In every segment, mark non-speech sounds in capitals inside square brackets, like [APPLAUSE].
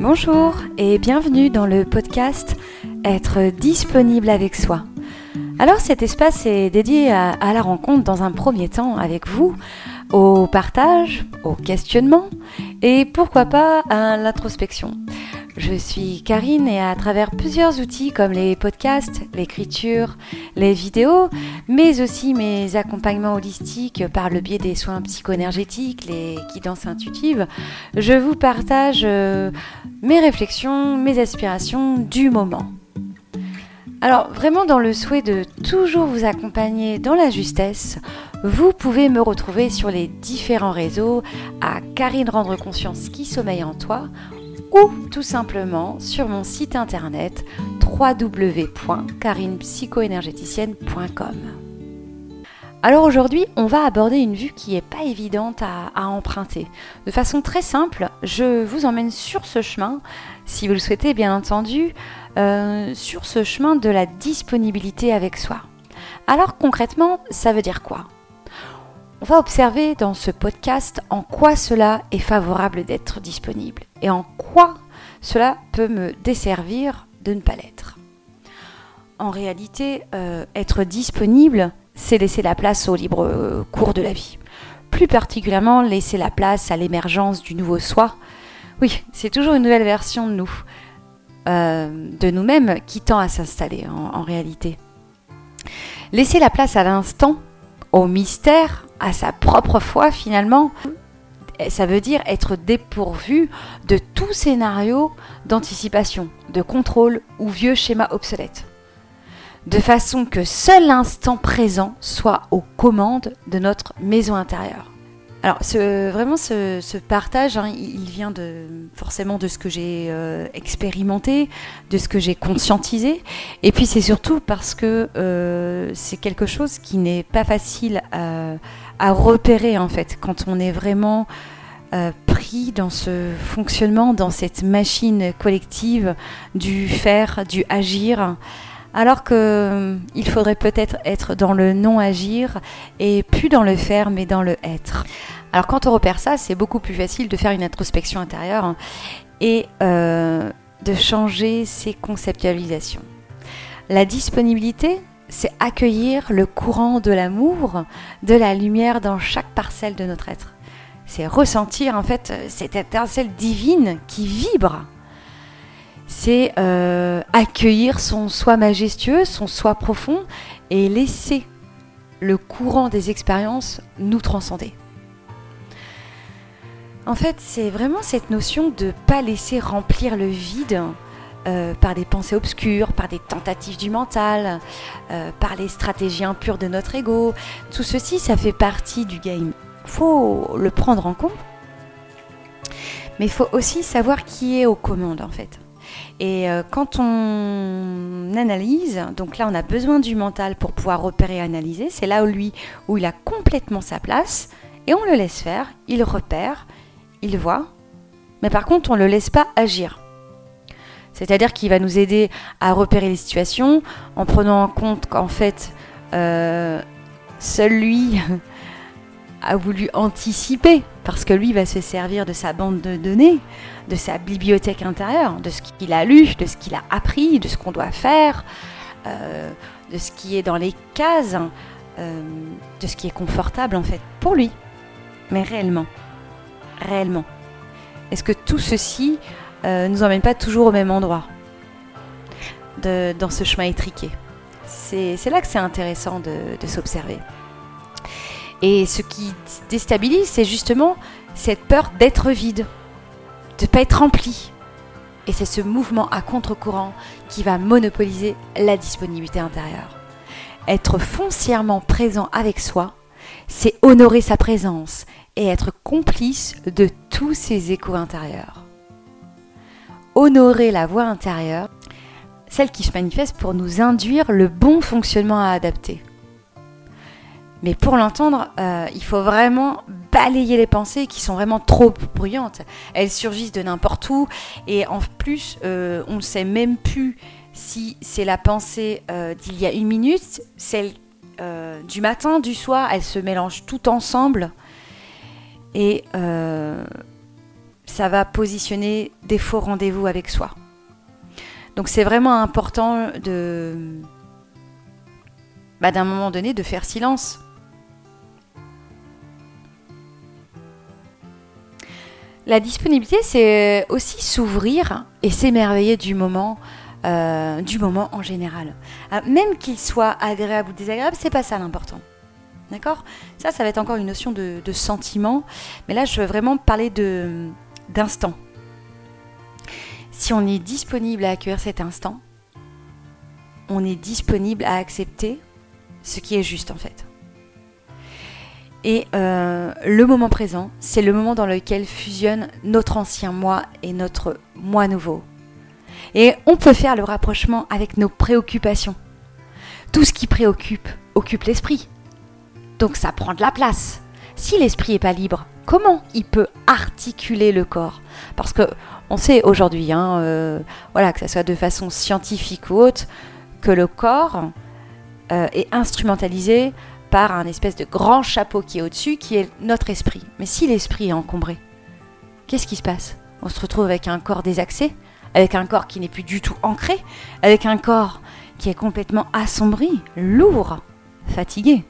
Bonjour et bienvenue dans le podcast Être disponible avec soi. Alors cet espace est dédié à, la rencontre dans un premier temps avec vous, au partage, au questionnement et pourquoi pas à l'introspection. Je suis Karine et à travers plusieurs outils comme les podcasts, l'écriture, les vidéos, mais aussi mes accompagnements holistiques par le biais des soins psycho-énergétiques, les guidances intuitives, je vous partage euh, mes réflexions, mes aspirations du moment. Alors vraiment dans le souhait de toujours vous accompagner dans la justesse, vous pouvez me retrouver sur les différents réseaux à Karine Rendre Conscience qui sommeille en toi ou tout simplement sur mon site internet www.carinepsychoénergéticienne.com. Alors aujourd'hui, on va aborder une vue qui n'est pas évidente à, emprunter. De façon très simple, je vous emmène sur ce chemin, si vous le souhaitez bien entendu, euh, sur ce chemin de la disponibilité avec soi. Alors concrètement, ça veut dire quoi? On va observer dans ce podcast en quoi cela est favorable d'être disponible et en quoi cela peut me desservir de ne pas l'être. En réalité, euh, être disponible, c'est laisser la place au libre euh, cours de la vie. Plus particulièrement, laisser la place à l'émergence du nouveau soi. Oui, c'est toujours une nouvelle version de nous, euh, de nous-mêmes, qui tend à s'installer en, en réalité. Laisser la place à l'instant, au mystère, à sa propre foi finalement, ça veut dire être dépourvu de tout scénario d'anticipation, de contrôle ou vieux schéma obsolète. De façon que seul l'instant présent soit aux commandes de notre maison intérieure. Alors, vraiment, ce, partage, hein, il vient forcément de ce que j'ai euh, expérimenté, de ce que j'ai conscientisé. Et puis, c'est surtout parce que euh, c'est quelque chose qui n'est pas facile à, à, repérer, en fait, quand on est vraiment euh, pris dans ce fonctionnement, dans cette machine collective du faire, du agir alors qu'il faudrait peut-être être dans le non-agir et plus dans le faire mais dans le être. Alors quand on repère ça, c'est beaucoup plus facile de faire une introspection intérieure et euh, de changer ses conceptualisations. La disponibilité, c'est accueillir le courant de l'amour, de la lumière dans chaque parcelle de notre être. C'est ressentir en fait cette étincelle divine qui vibre c'est euh, accueillir son soi majestueux, son soi profond et laisser le courant des expériences nous transcender. En fait, c'est vraiment cette notion de ne pas laisser remplir le vide euh, par des pensées obscures, par des tentatives du mental, euh, par les stratégies impures de notre ego. Tout ceci, ça fait partie du game. Faut le prendre en compte. Mais il faut aussi savoir qui est aux commandes en fait. Et euh, quand on analyse, donc là on a besoin du mental pour pouvoir repérer et analyser, c'est là où lui, où il a complètement sa place, et on le laisse faire, il repère, il voit, mais par contre on ne le laisse pas agir. C'est-à-dire qu'il va nous aider à repérer les situations en prenant en compte qu'en fait, euh, seul lui [LAUGHS] a voulu anticiper, parce que lui va se servir de sa bande de données, de sa bibliothèque intérieure, de ce qu'il a lu, de ce qu'il a appris, de ce qu'on doit faire, euh, de ce qui est dans les cases, euh, de ce qui est confortable en fait pour lui. Mais réellement, réellement, est-ce que tout ceci euh, nous emmène pas toujours au même endroit dans ce chemin étriqué? C'est là que c'est intéressant de s'observer. Et ce qui déstabilise, c'est justement cette peur d'être vide, de ne pas être rempli. Et c'est ce mouvement à contre-courant qui va monopoliser la disponibilité intérieure. Être foncièrement présent avec soi, c'est honorer sa présence et être complice de tous ses échos intérieurs. Honorer la voix intérieure, celle qui se manifeste pour nous induire le bon fonctionnement à adapter. Mais pour l'entendre, euh, il faut vraiment balayer les pensées qui sont vraiment trop bruyantes. Elles surgissent de n'importe où et en plus, euh, on ne sait même plus si c'est la pensée euh, d'il y a une minute, celle du matin, du soir, elles se mélangent toutes ensemble. Et ça va positionner des faux rendez-vous avec soi. Donc c'est vraiment important de bah, d'un moment donné de faire silence. La disponibilité, c'est aussi s'ouvrir et s'émerveiller du moment, euh, du moment en général. Euh, même qu'il soit agréable ou désagréable, c'est pas ça l'important. D'accord? Ça, ça va être encore une notion de, de, sentiment. Mais là, je veux vraiment parler d'instant. Si on est disponible à accueillir cet instant, on est disponible à accepter ce qui est juste en fait. Et euh, le moment présent, c'est le moment dans lequel fusionne notre ancien moi et notre moi nouveau. Et on peut faire le rapprochement avec nos préoccupations. Tout ce qui préoccupe occupe l'esprit. Donc ça prend de la place. Si l'esprit n'est pas libre, comment il peut articuler le corps? Parce que on sait aujourd'hui, hein, euh, voilà, que ce soit de façon scientifique ou autre, que le corps euh, est instrumentalisé par un espèce de grand chapeau qui est au-dessus, qui est notre esprit. Mais si l'esprit est encombré, qu'est-ce qui se passe? On se retrouve avec un corps désaxé, avec un corps qui n'est plus du tout ancré, avec un corps qui est complètement assombri, lourd, fatigué.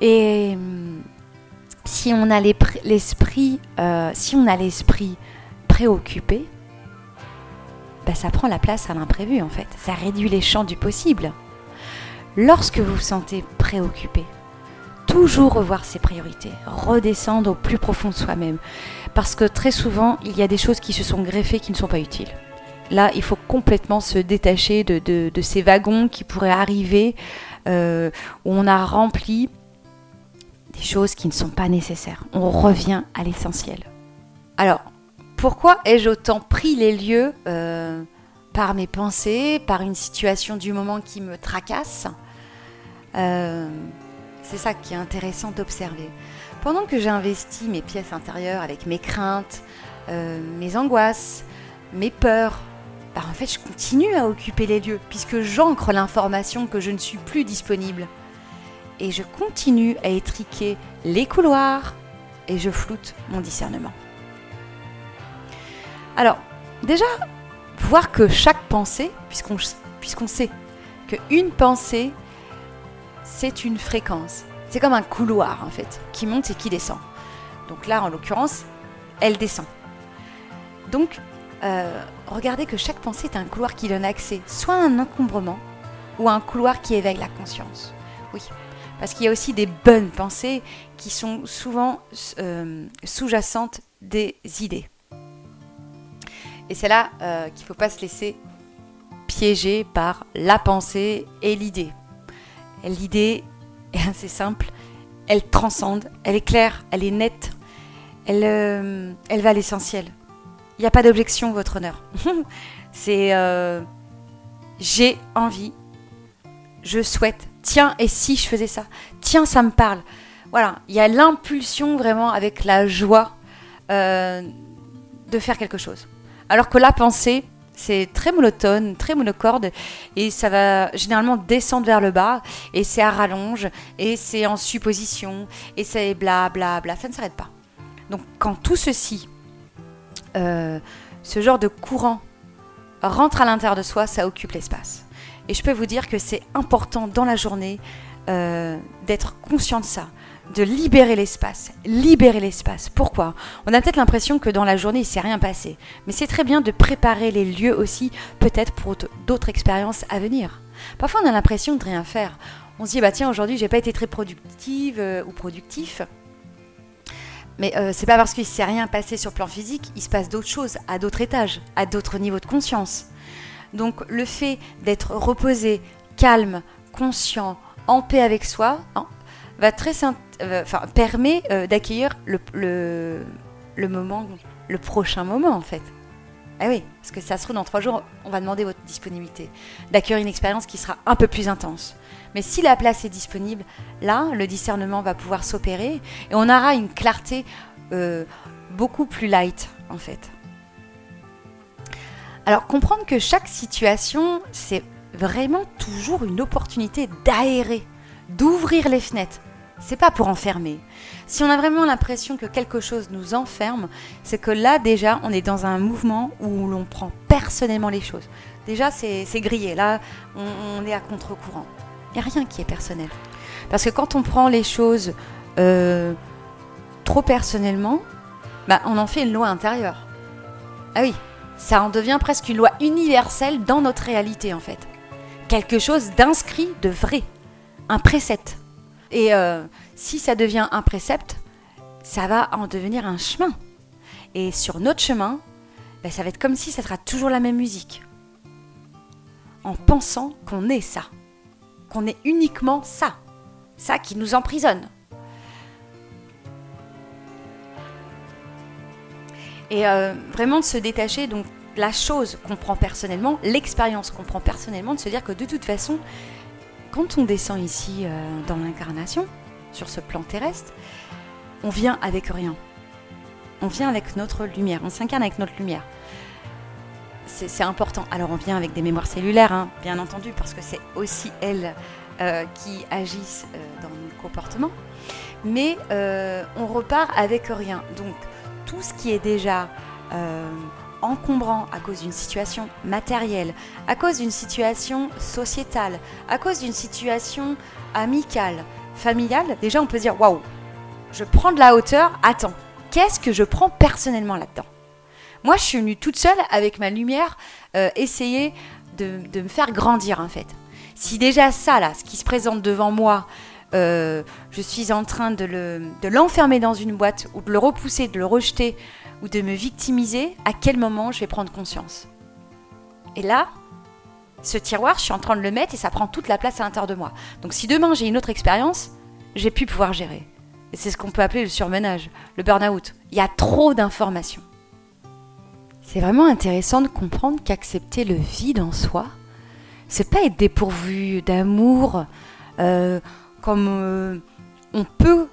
Et hum, si on a l'esprit, euh, si on a l'esprit préoccupé, bah, ça prend la place à l'imprévu en fait. Ça réduit les champs du possible. Lorsque vous vous sentez préoccupé, toujours revoir ses priorités, redescendre au plus profond de soi-même. Parce que très souvent, il y a des choses qui se sont greffées qui ne sont pas utiles. Là, il faut complètement se détacher de, ces wagons qui pourraient arriver, euh, où on a rempli des choses qui ne sont pas nécessaires. On revient à l'essentiel. Alors, pourquoi ai-je autant pris les lieux euh, par mes pensées, par une situation du moment qui me tracasse euh, c'est ça qui est intéressant d'observer. Pendant que j'ai investi mes pièces intérieures avec mes craintes, euh, mes angoisses, mes peurs, bah, en fait je continue à occuper les lieux puisque j'ancre l'information que je ne suis plus disponible. Et je continue à étriquer les couloirs et je floute mon discernement. Alors, déjà, voir que chaque pensée, puisqu'on sait qu'une pensée c'est une fréquence. C'est comme un couloir en fait, qui monte et qui descend. Donc là, en l'occurrence, elle descend. Donc, euh, regardez que chaque pensée est un couloir qui donne accès, soit à un encombrement, ou à un couloir qui éveille la conscience. Oui, parce qu'il y a aussi des bonnes pensées qui sont souvent euh, sous-jacentes des idées. Et c'est là euh, qu'il ne faut pas se laisser piéger par la pensée et l'idée. L'idée [LAUGHS] est assez simple, elle transcende, elle est claire, elle est nette, elle, euh, elle va à l'essentiel. Il n'y a pas d'objection, votre honneur. [LAUGHS] C'est euh, j'ai envie, je souhaite, tiens, et si je faisais ça? Tiens, ça me parle. Voilà, il y a l'impulsion vraiment avec la joie de faire quelque chose. Alors que la pensée, c'est très monotone, très monocorde, et ça va généralement descendre vers le bas, et c'est à rallonge, et c'est en supposition, et c'est bla bla bla, ça ne s'arrête pas. Donc quand tout ceci, euh, ce genre de courant rentre à l'intérieur de soi, ça occupe l'espace. Et je peux vous dire que c'est important dans la journée euh, d'être conscient de ça, de libérer l'espace. Libérer l'espace. Pourquoi? On a peut-être l'impression que dans la journée, il s'est rien passé. Mais c'est très bien de préparer les lieux aussi, peut-être pour d'autres expériences à venir. Parfois, on a l'impression de rien faire. On se dit, bah tiens, aujourd'hui, j'ai pas été très productive euh, ou productif. Mais euh, c'est pas parce qu'il s'est rien passé sur le plan physique, il se passe d'autres choses, à d'autres étages, à d'autres niveaux de conscience. Donc le fait d'être reposé, calme, conscient, en paix avec soi, hein, va très, permet euh, d'accueillir le, le, moment, le prochain moment en fait. Ah oui, parce que ça se trouve dans trois jours, on va demander votre disponibilité, d'accueillir une expérience qui sera un peu plus intense. Mais si la place est disponible, là, le discernement va pouvoir s'opérer et on aura une clarté euh, beaucoup plus light en fait. Alors comprendre que chaque situation, c'est vraiment toujours une opportunité d'aérer, d'ouvrir les fenêtres, C'est pas pour enfermer. Si on a vraiment l'impression que quelque chose nous enferme, c'est que là déjà on est dans un mouvement où l'on prend personnellement les choses. Déjà c'est grillé, là on, est à contre-courant. Il n'y a rien qui est personnel. Parce que quand on prend les choses euh, trop personnellement, bah, on en fait une loi intérieure. Ah oui, ça en devient presque une loi universelle dans notre réalité en fait. Quelque chose d'inscrit, de vrai, un précepte. Et euh, si ça devient un précepte, ça va en devenir un chemin. Et sur notre chemin, bah, ça va être comme si ça sera toujours la même musique. En pensant qu'on est ça. Qu'on est uniquement ça. Ça qui nous emprisonne. Et euh, vraiment de se détacher, donc la chose qu'on prend personnellement, l'expérience qu'on prend personnellement, de se dire que de toute façon, quand on descend ici euh, dans l'incarnation, sur ce plan terrestre, on vient avec rien. On vient avec notre lumière, on s'incarne avec notre lumière. C'est important. Alors on vient avec des mémoires cellulaires, hein, bien entendu, parce que c'est aussi elles euh, qui agissent dans notre comportement. Mais on repart avec rien. Donc tout ce qui est déjà euh, encombrant à cause d'une situation matérielle, à cause d'une situation sociétale, à cause d'une situation amicale, familiale, déjà on peut dire waouh, je prends de la hauteur, attends, qu'est-ce que je prends personnellement là-dedans? Moi je suis venue toute seule avec ma lumière euh, essayer de, me faire grandir en fait. Si déjà ça là, ce qui se présente devant moi, euh, je suis en train de l'enfermer dans une boîte ou de le repousser, de le rejeter ou de me victimiser, à quel moment je vais prendre conscience Et là, ce tiroir, je suis en train de le mettre et ça prend toute la place à l'intérieur de moi. Donc si demain j'ai une autre expérience, j'ai pu pouvoir gérer. Et c'est ce qu'on peut appeler le surmenage, le burn-out. Il y a trop d'informations. C'est vraiment intéressant de comprendre qu'accepter le vide en soi, c'est pas être dépourvu d'amour, euh, comme euh, on peut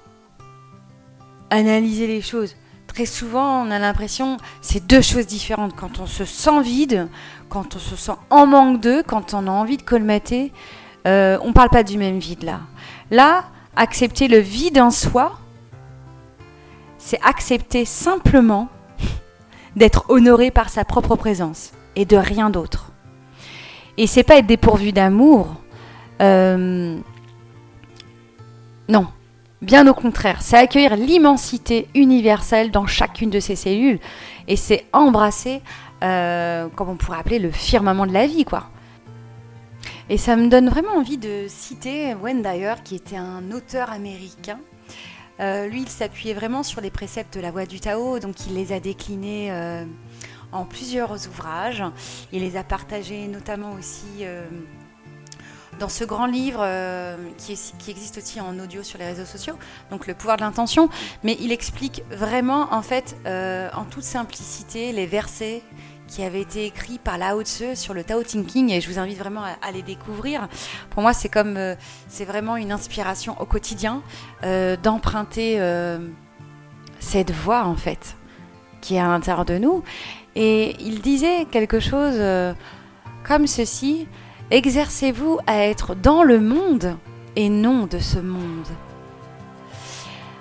analyser les choses. Très souvent, on a l'impression c'est deux choses différentes. Quand on se sent vide, quand on se sent en manque d'eux, quand on a envie de colmater, euh, on ne parle pas du même vide là. Là, accepter le vide en soi, c'est accepter simplement [LAUGHS] d'être honoré par sa propre présence et de rien d'autre. Et c'est pas être dépourvu d'amour. Euh, non, bien au contraire, c'est accueillir l'immensité universelle dans chacune de ces cellules et c'est embrasser, euh, comme on pourrait appeler, le firmament de la vie, quoi. Et ça me donne vraiment envie de citer Wayne Dyer, qui était un auteur américain. Euh, lui, il s'appuyait vraiment sur les préceptes de la voie du Tao, donc il les a déclinés euh, en plusieurs ouvrages. Il les a partagés notamment aussi dans ce grand livre euh, qui, existe aussi en audio sur les réseaux sociaux, donc le pouvoir de l'intention, mais il explique vraiment en fait euh, en toute simplicité les versets qui avaient été écrits par Lao Tse sur le Tao Thinking et je vous invite vraiment à, les découvrir. Pour moi, c'est comme euh, c'est vraiment une inspiration au quotidien d'emprunter cette voie en fait qui est à l'intérieur de nous. Et il disait quelque chose comme ceci Exercez-vous à être dans le monde et non de ce monde.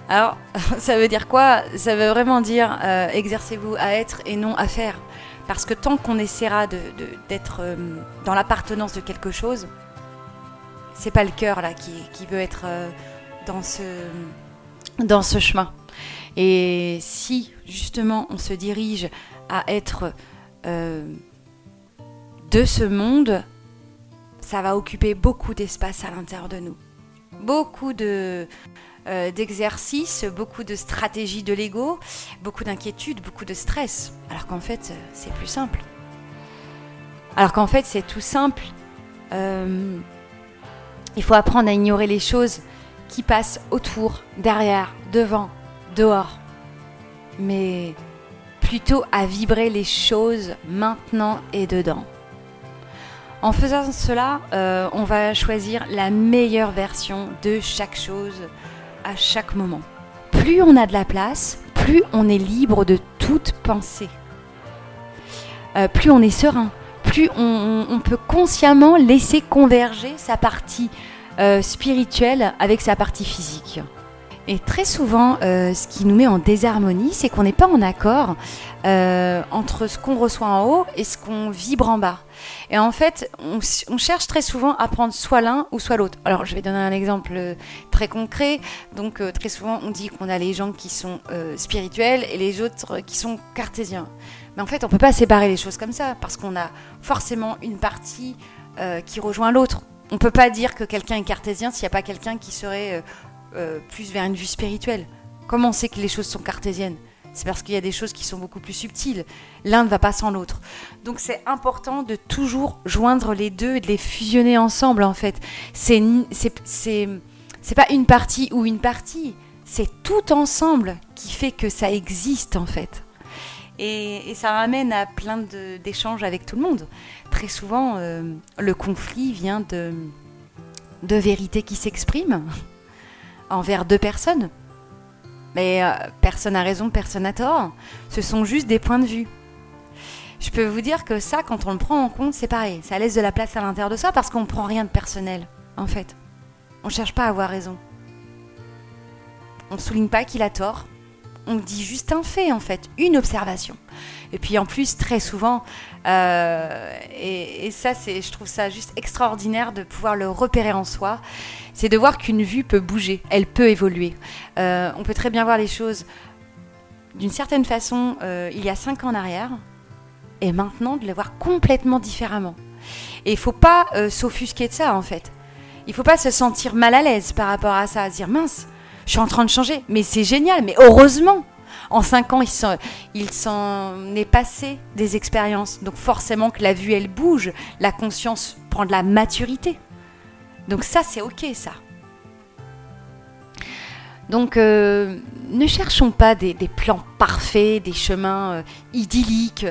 Alors, [LAUGHS] ça veut dire quoi? Ça veut vraiment dire euh, exercez-vous à être et non à faire. Parce que tant qu'on essaiera d'être euh, dans l'appartenance de quelque chose, c'est pas le cœur là qui, veut être euh, dans, ce, dans ce chemin. Et si justement on se dirige à être de ce monde, ça va occuper beaucoup d'espace à l'intérieur de nous. Beaucoup euh, d'exercices, beaucoup de stratégies de l'ego, beaucoup d'inquiétudes, beaucoup de stress. Alors qu'en fait, euh, c'est plus simple. Alors qu'en fait, c'est tout simple. Euh, il faut apprendre à ignorer les choses qui passent autour, derrière, devant, dehors. Mais plutôt à vibrer les choses maintenant et dedans. En faisant cela, euh, on va choisir la meilleure version de chaque chose à chaque moment. Plus on a de la place, plus on est libre de toute pensée. Euh, plus on est serein, plus on, peut consciemment laisser converger sa partie euh, spirituelle avec sa partie physique. Et très souvent, euh, ce qui nous met en désharmonie, c'est qu'on n'est pas en accord euh, entre ce qu'on reçoit en haut et ce qu'on vibre en bas. Et en fait, on, cherche très souvent à prendre soit l'un ou soit l'autre. Alors, je vais donner un exemple très concret. Donc, très souvent, on dit qu'on a les gens qui sont spirituels et les autres qui sont cartésiens. Mais en fait, on ne peut pas séparer les choses comme ça, parce qu'on a forcément une partie qui rejoint l'autre. On ne peut pas dire que quelqu'un est cartésien s'il n'y a pas quelqu'un qui serait euh, plus vers une vue spirituelle. Comment on sait que les choses sont cartésiennes? C'est parce qu'il y a des choses qui sont beaucoup plus subtiles. L'un ne va pas sans l'autre. Donc c'est important de toujours joindre les deux et de les fusionner ensemble en fait. C'est c'est pas une partie ou une partie, c'est tout ensemble qui fait que ça existe en fait. Et, ça ramène à plein d'échanges avec tout le monde. Très souvent, euh, le conflit vient de, de vérités qui s'expriment envers deux personnes. Mais euh, personne n'a raison, personne n'a tort. Ce sont juste des points de vue. Je peux vous dire que ça, quand on le prend en compte, c'est pareil. Ça laisse de la place à l'intérieur de soi parce qu'on ne prend rien de personnel, en fait. On ne cherche pas à avoir raison. On ne souligne pas qu'il a tort on dit juste un fait en fait, une observation. Et puis en plus, très souvent, euh, et, ça, c'est, je trouve ça juste extraordinaire de pouvoir le repérer en soi, c'est de voir qu'une vue peut bouger, elle peut évoluer. Euh, on peut très bien voir les choses d'une certaine façon euh, il y a cinq ans en arrière, et maintenant de les voir complètement différemment. Et il faut pas s'offusquer de ça en fait. Il faut pas se sentir mal à l'aise par rapport à ça, à dire mince, je suis en train de changer. Mais c'est génial, mais heureusement. En cinq ans, il s'en est passé des expériences. Donc forcément que la vue, elle bouge, la conscience prend de la maturité. Donc ça, c'est ok, ça. Donc euh, ne cherchons pas des, plans parfaits, des chemins euh, idylliques,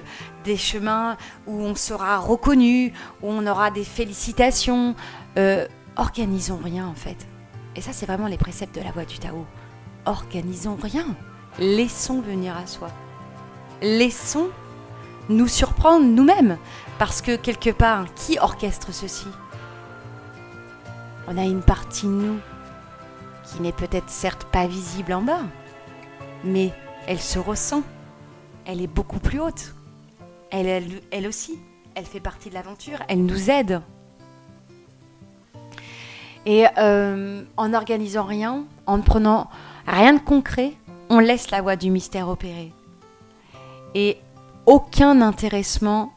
des chemins où on sera reconnu, où on aura des félicitations. Euh, organisons rien en fait. Et ça, c'est vraiment les préceptes de la voie du Tao. Organisons rien. Laissons venir à soi. Laissons nous surprendre nous-mêmes. Parce que quelque part, qui orchestre ceci? On a une partie de nous qui n'est peut-être certes pas visible en bas, mais elle se ressent. Elle est beaucoup plus haute. Elle, elle, elle aussi, elle fait partie de l'aventure. Elle nous aide. Et euh, en n'organisant rien, en ne prenant rien de concret, on laisse la voie du mystère opérer. Et aucun intéressement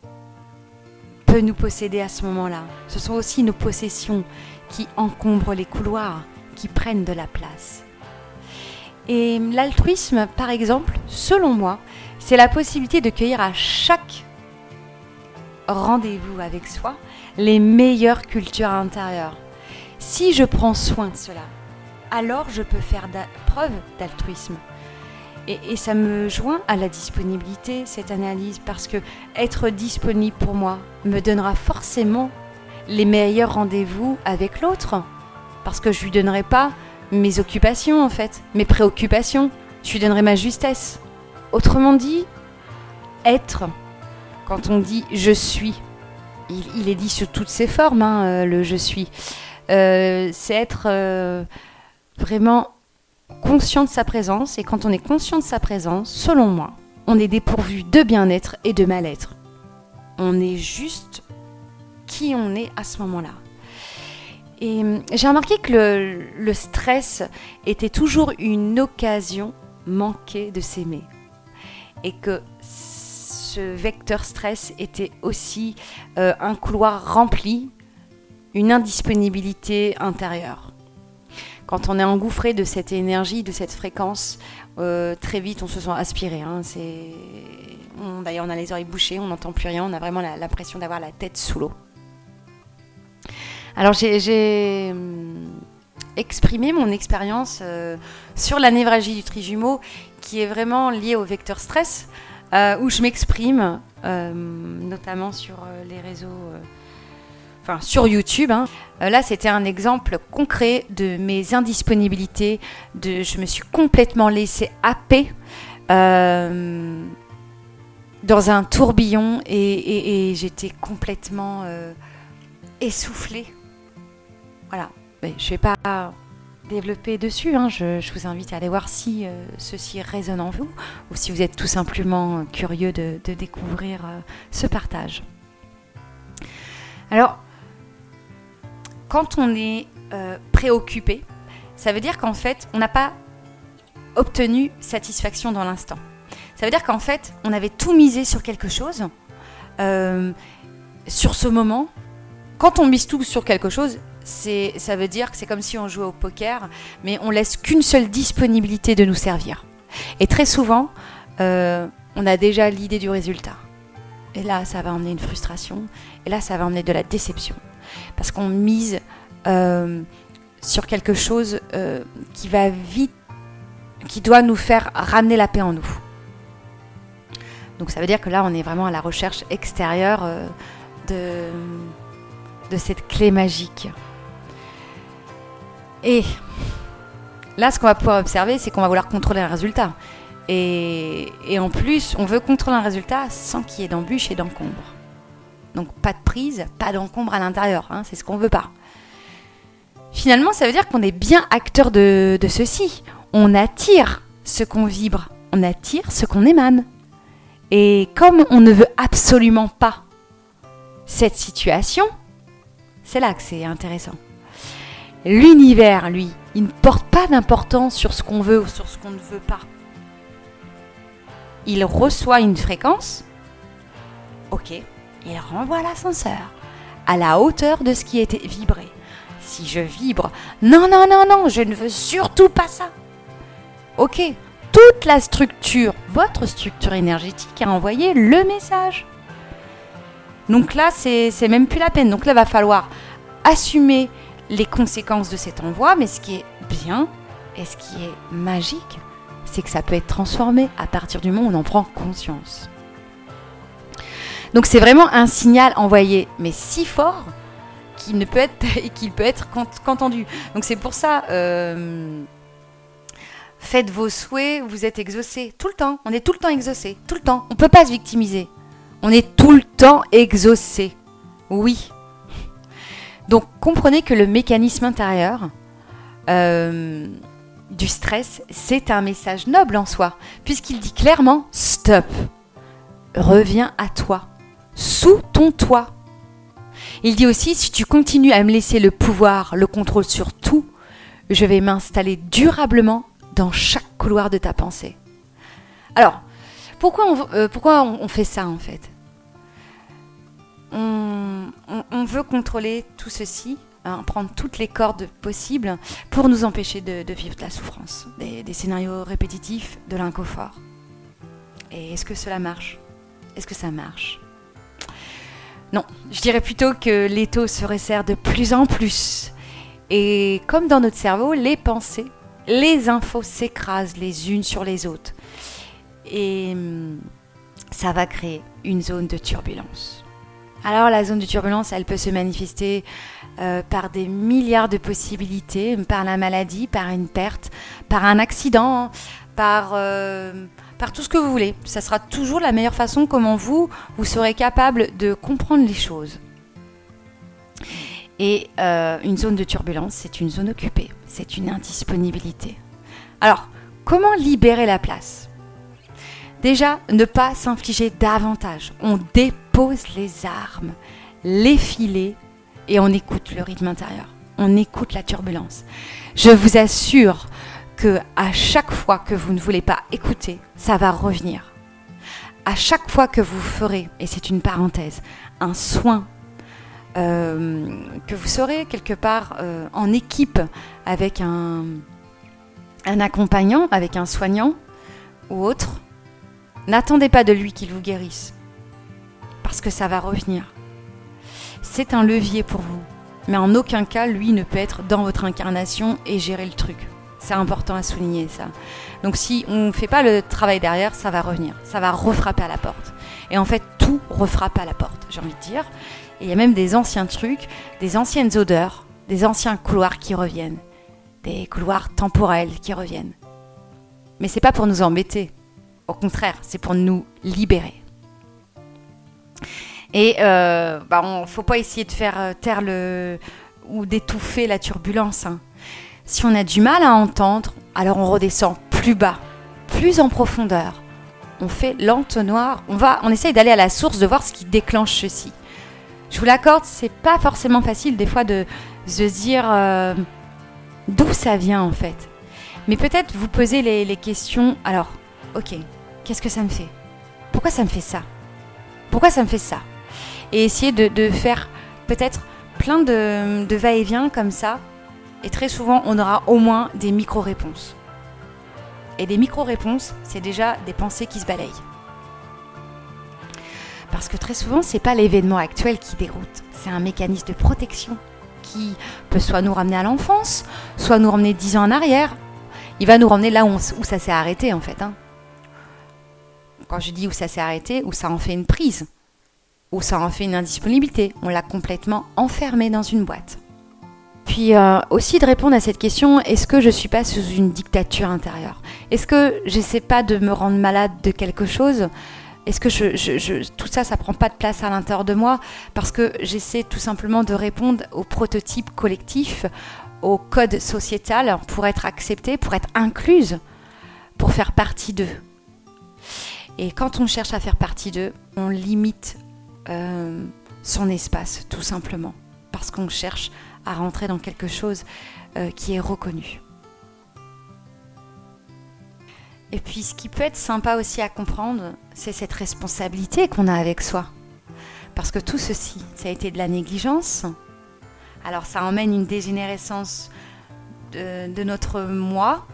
peut nous posséder à ce moment-là. Ce sont aussi nos possessions qui encombrent les couloirs, qui prennent de la place. Et l'altruisme, par exemple, selon moi, c'est la possibilité de cueillir à chaque rendez-vous avec soi les meilleures cultures intérieures. Si je prends soin de cela, alors je peux faire preuve d'altruisme. Et, ça me joint à la disponibilité, cette analyse, parce que être disponible pour moi me donnera forcément les meilleurs rendez-vous avec l'autre. Parce que je lui donnerai pas mes occupations, en fait, mes préoccupations. Je lui donnerai ma justesse. Autrement dit, être, quand on dit je suis, il, est dit sous toutes ses formes, hein, euh, le je suis. Euh, c'est être euh, vraiment conscient de sa présence. Et quand on est conscient de sa présence, selon moi, on est dépourvu de bien-être et de mal-être. On est juste qui on est à ce moment-là. Et hum, j'ai remarqué que le, stress était toujours une occasion manquée de s'aimer. Et que ce vecteur stress était aussi euh, un couloir rempli une indisponibilité intérieure. Quand on est engouffré de cette énergie, de cette fréquence, euh, très vite on se sent aspiré. Hein. D'ailleurs, on a les oreilles bouchées, on n'entend plus rien, on a vraiment l'impression d'avoir la tête sous l'eau. Alors, j'ai hum, exprimé mon expérience euh, sur la névralgie du trijumeau, qui est vraiment liée au vecteur stress, euh, où je m'exprime, notamment sur les réseaux enfin sur YouTube. Hein. Euh, là, c'était un exemple concret de mes indisponibilités. De, je me suis complètement laissée happer euh, dans un tourbillon et, j'étais complètement euh, essoufflée. Voilà. je ne vais pas développer dessus. Hein. Je, vous invite à aller voir si euh, ceci résonne en vous ou si vous êtes tout simplement curieux de, découvrir euh, ce partage. Alors, quand on est euh, préoccupé, ça veut dire qu'en fait, on n'a pas obtenu satisfaction dans l'instant. Ça veut dire qu'en fait, on avait tout misé sur quelque chose, sur ce moment. Quand on mise tout sur quelque chose, ça veut dire que c'est comme si on jouait au poker, mais on laisse qu'une seule disponibilité de nous servir. Et très souvent, euh, on a déjà l'idée du résultat. Et là, ça va emmener une frustration. Et là, ça va emmener de la déception. Parce qu'on mise euh, sur quelque chose euh, qui va vite, qui doit nous faire ramener la paix en nous. Donc ça veut dire que là, on est vraiment à la recherche extérieure de, de cette clé magique. Et là, ce qu'on va pouvoir observer, c'est qu'on va vouloir contrôler un résultat. Et, en plus, on veut contrôler un résultat sans qu'il y ait d'embûches et d'encombre. Donc pas de prise, pas d'encombre à l'intérieur, hein, c'est ce qu'on veut pas. Finalement, ça veut dire qu'on est bien acteur de, de ceci. On attire ce qu'on vibre, on attire ce qu'on émane. Et comme on ne veut absolument pas cette situation, c'est là que c'est intéressant. L'univers, lui, il ne porte pas d'importance sur ce qu'on veut ou sur ce qu'on ne veut pas. Il reçoit une fréquence, ok, il renvoie l'ascenseur à la hauteur de ce qui était vibré. Si je vibre, non, non, non, non, je ne veux surtout pas ça. Ok, toute la structure, votre structure énergétique a envoyé le message. Donc là, c'est même plus la peine. Donc là, il va falloir assumer les conséquences de cet envoi, mais ce qui est bien et ce qui est magique, c'est que ça peut être transformé à partir du moment où on en prend conscience. Donc c'est vraiment un signal envoyé, mais si fort qu'il ne peut être [LAUGHS] qu'il qu'entendu. Donc c'est pour ça, euh, faites vos souhaits, vous êtes exaucé tout le temps. On est tout le temps exaucé, tout le temps. On peut pas se victimiser. On est tout le temps exaucé. Oui, donc comprenez que le mécanisme intérieur euh, du stress, c'est un message noble en soi, puisqu'il dit clairement stop, reviens à toi, sous ton toit. Il dit aussi si tu continues à me laisser le pouvoir, le contrôle sur tout, je vais m'installer durablement dans chaque couloir de ta pensée. Alors, pourquoi on, euh, fait ça en fait? On, veut contrôler tout ceci, hein, prendre toutes les cordes possibles pour nous empêcher de, vivre de la souffrance, des, scénarios répétitifs, de l'inconfort. Et est-ce que cela marche? Est-ce que ça marche? Non, je dirais plutôt que l'étau se resserre de plus en plus. Et comme dans notre cerveau, les pensées, les infos s'écrasent les unes sur les autres. Et hum, ça va créer une zone de turbulence. Alors la zone de turbulence, elle peut se manifester euh, par des milliards de possibilités, par la maladie, par une perte, par un accident, par, euh, par tout ce que vous voulez. Ça sera toujours la meilleure façon comment vous, vous serez capable de comprendre les choses. Et euh, une zone de turbulence, c'est une zone occupée, c'est une indisponibilité. Alors, comment libérer la place? Déjà, ne pas s'infliger davantage. On dépose les armes, les filets et on écoute le rythme intérieur. On écoute la turbulence. Je vous assure que à chaque fois que vous ne voulez pas écouter, ça va revenir. À chaque fois que vous ferez, et c'est une parenthèse, un soin euh, que vous serez quelque part euh, en équipe avec un, un accompagnant, avec un soignant ou autre, N'attendez pas de lui qu'il vous guérisse, parce que ça va revenir. C'est un levier pour vous, mais en aucun cas, lui ne peut être dans votre incarnation et gérer le truc. C'est important à souligner ça. Donc si on ne fait pas le travail derrière, ça va revenir, ça va refrapper à la porte. Et en fait, tout refrappe à la porte, j'ai envie de dire. Et il y a même des anciens trucs, des anciennes odeurs, des anciens couloirs qui reviennent, des couloirs temporels qui reviennent. Mais c'est pas pour nous embêter, au contraire, c'est pour nous libérer. Et euh, bah, faut pas essayer de faire euh, taire le, ou d'étouffer la turbulence. hein. Si on a du mal à entendre, alors on redescend plus bas, plus en profondeur. On fait l'entonnoir, on va, on essaye d'aller à la source de voir ce qui déclenche ceci. Je vous l'accorde, c'est pas forcément facile des fois de se dire euh, d'où ça vient en fait. Mais peut-être vous posez les, questions. Alors, ok, qu'est-ce que ça me fait? Pourquoi ça me fait ça? Pourquoi ça me fait ça? Et essayer de, faire peut-être plein de va-et-vient comme ça. Et très souvent, on aura au moins des micro-réponses. Et des micro-réponses, c'est déjà des pensées qui se balayent. Parce que très souvent, c'est pas l'événement actuel qui déroute, c'est un mécanisme de protection qui peut soit nous ramener à l'enfance, soit nous ramener dix ans en arrière. Il va nous ramener là où ça s'est arrêté en fait. hein. Quand je dis où ça s'est arrêté, où ça en fait une prise, où ça en fait une indisponibilité, on l'a complètement enfermé dans une boîte. Puis euh, aussi de répondre à cette question, est-ce que je suis pas sous une dictature intérieure? Est-ce que j'essaie pas de me rendre malade de quelque chose? Est-ce que je, je- je- tout ça, ça prend pas de place à l'intérieur de moi? Parce que j'essaie tout simplement de répondre au prototype collectif, au code sociétal pour être acceptée, pour être incluse, pour faire partie d'eux. Et quand on cherche à faire partie d'eux, on limite euh, son espace, tout simplement, parce qu'on cherche à rentrer dans quelque chose euh, qui est reconnu. Et puis ce qui peut être sympa aussi à comprendre, c'est cette responsabilité qu'on a avec soi. Parce que tout ceci, ça a été de la négligence. Alors ça emmène une dégénérescence de, notre moi,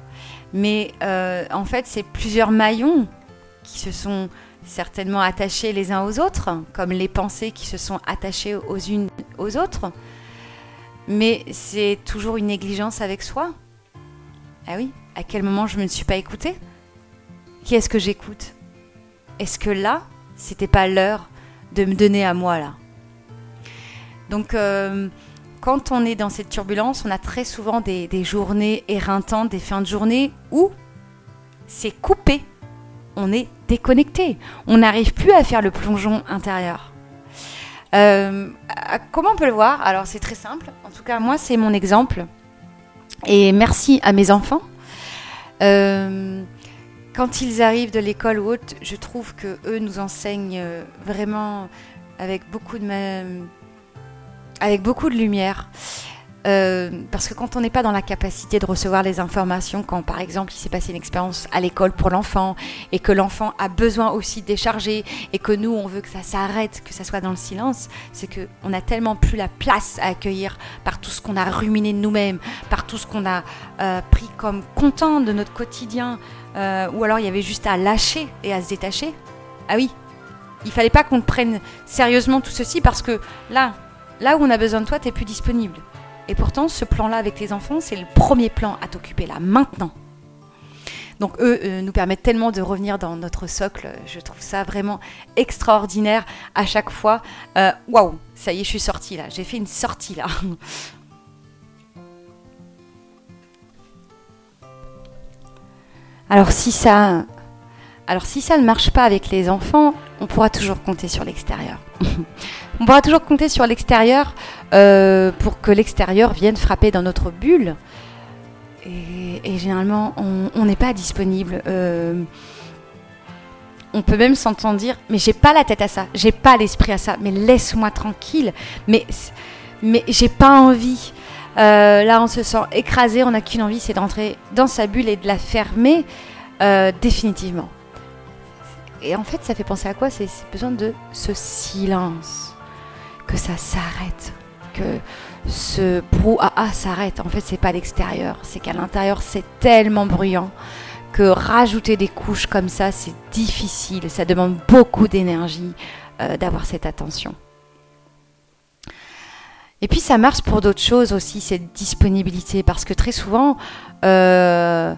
mais euh, en fait c'est plusieurs maillons qui se sont certainement attachés les uns aux autres, comme les pensées qui se sont attachées aux unes aux autres mais c'est toujours une négligence avec soi. Ah oui, à quel moment je ne me suis pas écoutée? Qui est-ce que j'écoute? Est-ce que là, c'était pas l'heure de me donner à moi là? Donc, euh, quand on est dans cette turbulence, on a très souvent des, des journées éreintantes, des fins de journée où c'est coupé, on est déconnecté, on n'arrive plus à faire le plongeon intérieur. Euh, comment on peut le voir Alors c'est très simple. En tout cas, moi c'est mon exemple. Et merci à mes enfants. Euh, quand ils arrivent de l'école ou autre, je trouve que eux nous enseignent euh, vraiment avec beaucoup de avec beaucoup de lumière. Euh, parce que quand on n'est pas dans la capacité de recevoir les informations, quand par exemple il s'est passé une expérience à l'école pour l'enfant et que l'enfant a besoin aussi de décharger et que nous on veut que ça s'arrête, que ça soit dans le silence, c'est que on a tellement plus la place à accueillir par tout ce qu'on a ruminé de nous-mêmes, par tout ce qu'on a euh, pris comme content de notre quotidien, euh, ou alors il y avait juste à lâcher et à se détacher. Ah oui, il fallait pas qu'on prenne sérieusement tout ceci parce que là, là où on a besoin de toi, t'es plus disponible. Et pourtant, ce plan-là avec tes enfants, c'est le premier plan à t'occuper là, maintenant. Donc eux euh, nous permettent tellement de revenir dans notre socle. Je trouve ça vraiment extraordinaire à chaque fois. Euh, Waouh, ça y est, je suis sortie là. J'ai fait une sortie là. Alors si ça, alors si ça ne marche pas avec les enfants, on pourra toujours compter sur l'extérieur. [LAUGHS] on pourra toujours compter sur l'extérieur euh, pour que l'extérieur vienne frapper dans notre bulle. Et, généralement, on n'est pas disponible. Euh, on peut même s'entendre dire, mais j'ai pas la tête à ça, j'ai pas l'esprit à ça, mais laisse-moi tranquille. Mais, mais j'ai pas envie. Euh, là, on se sent écrasé, on n'a qu'une envie, c'est d'entrer dans sa bulle et de la fermer définitivement. Et en fait, ça fait penser à quoi? C'est besoin de ce silence, que ça s'arrête, que ce brouhaha s'arrête. En fait, c'est pas l'extérieur, c'est qu'à l'intérieur, c'est tellement bruyant que rajouter des couches comme ça, c'est difficile. Ça demande beaucoup d'énergie euh, d'avoir cette attention. Et puis ça marche pour d'autres choses aussi, cette disponibilité, parce que très souvent, euh,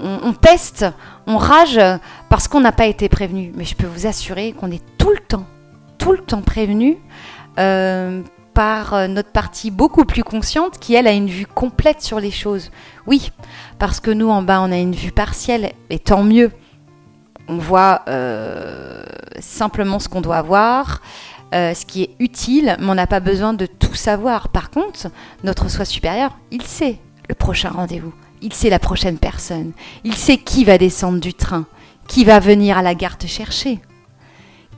on, on peste, on rage parce qu'on n'a pas été prévenu. Mais je peux vous assurer qu'on est tout le temps, tout le temps prévenu euh, par euh, notre partie beaucoup plus consciente qui, elle, a une vue complète sur les choses. Oui, parce que nous, en bas, on a une vue partielle, et tant mieux. On voit euh, simplement ce qu'on doit voir, ce qui est utile, mais on n'a pas besoin de tout savoir. Par contre, notre soi supérieur, il sait le prochain rendez-vous. Il sait la prochaine personne. Il sait qui va descendre du train, qui va venir à la gare te chercher,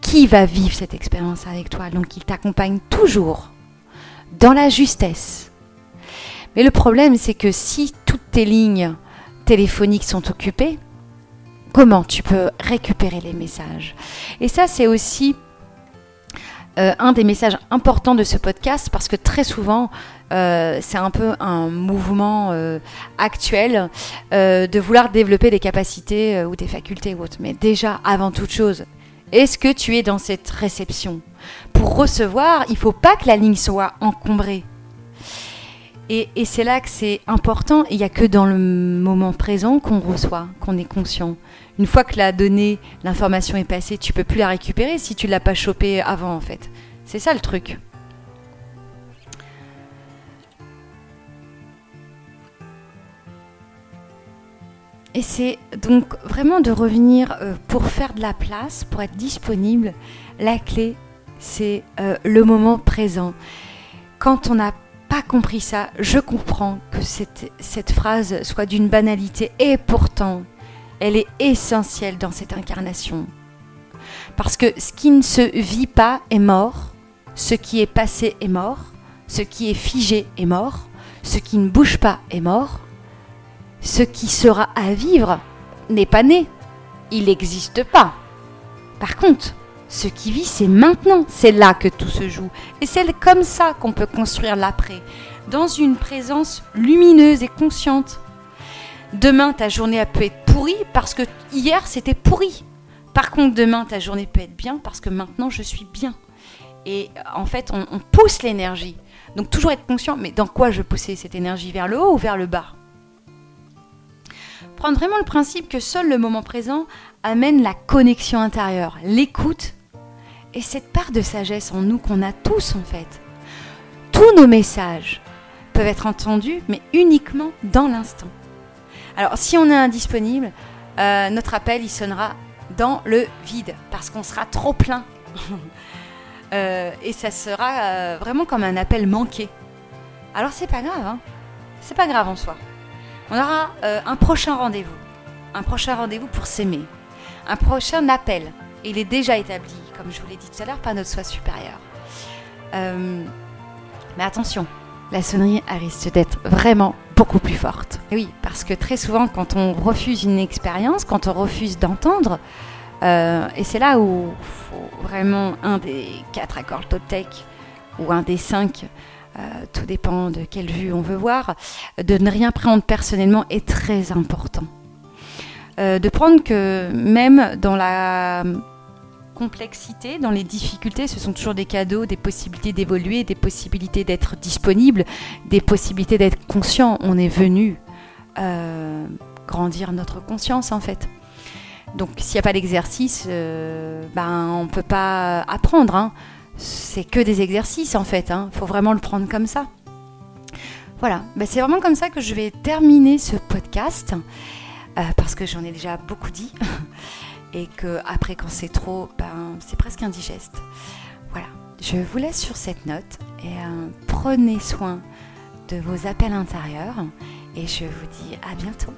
qui va vivre cette expérience avec toi? Donc il t'accompagne toujours dans la justesse. Mais le problème, c'est que si toutes tes lignes téléphoniques sont occupées, comment tu peux récupérer les messages? Et ça, c'est aussi euh, un des messages importants de ce podcast parce que très souvent, euh, c'est un peu un mouvement euh, actuel de vouloir développer des capacités ou des facultés ou autres. Mais déjà, avant toute chose, est-ce que tu es dans cette réception? Pour recevoir, il faut pas que la ligne soit encombrée. Et, et c'est là que c'est important. Il n'y a que dans le moment présent qu'on reçoit, qu'on est conscient. Une fois que la donnée, l'information est passée, tu peux plus la récupérer si tu l'as pas chopée avant en fait. C'est ça le truc. Et c'est donc vraiment de revenir euh, pour faire de la place, pour être disponible. La clé, c'est euh, le moment présent. Quand on n'a pas compris ça, je comprends que cette, cette phrase soit d'une banalité et pourtant elle est essentielle dans cette incarnation. Parce que ce qui ne se vit pas est mort, ce qui est passé est mort, ce qui est figé est mort, ce qui ne bouge pas est mort, ce qui sera à vivre n'est pas né, il n'existe pas. Par contre, ce qui vit, c'est maintenant, c'est là que tout se joue. Et c'est comme ça qu'on peut construire l'après, dans une présence lumineuse et consciente. Demain, ta journée peut être pourrie parce que hier, c'était pourri. Par contre, demain, ta journée peut être bien parce que maintenant, je suis bien. Et en fait, on, on pousse l'énergie. Donc, toujours être conscient, mais dans quoi je poussais cette énergie? Vers le haut ou vers le bas? Prendre vraiment le principe que seul le moment présent amène la connexion intérieure, l'écoute et cette part de sagesse en nous qu'on a tous en fait. Tous nos messages peuvent être entendus, mais uniquement dans l'instant. Alors, si on est indisponible, euh, notre appel, il sonnera dans le vide, parce qu'on sera trop plein. [LAUGHS] Euh, et ça sera euh, vraiment comme un appel manqué. Alors, c'est pas grave, hein c'est pas grave en soi. On aura un prochain rendez-vous. Un prochain rendez-vous pour s'aimer. Un prochain appel. Il est déjà établi, comme je vous l'ai dit tout à l'heure, par notre soi supérieur. mais attention, la sonnerie risque d'être vraiment beaucoup plus forte. oui, parce que très souvent, quand on refuse une expérience, quand on refuse d'entendre, euh, et c'est là où faut vraiment un des quatre accords Toltec ou un des cinq, euh, tout dépend de quelle vue on veut voir, de ne rien prendre personnellement est très important. Euh, de prendre que même dans la complexité, dans les difficultés, ce sont toujours des cadeaux, des possibilités d'évoluer, des possibilités d'être disponible, des possibilités d'être conscient. On est venu euh, grandir notre conscience en fait. Donc s'il n'y a pas d'exercice, euh, ben, on ne peut pas apprendre. Hein. C'est que des exercices en fait. Il hein. faut vraiment le prendre comme ça. Voilà, ben, c'est vraiment comme ça que je vais terminer ce podcast. Euh, parce que j'en ai déjà beaucoup dit. [LAUGHS] et que après quand c'est trop, ben, c'est presque indigeste. Voilà, je vous laisse sur cette note et euh, prenez soin de vos appels intérieurs et je vous dis à bientôt.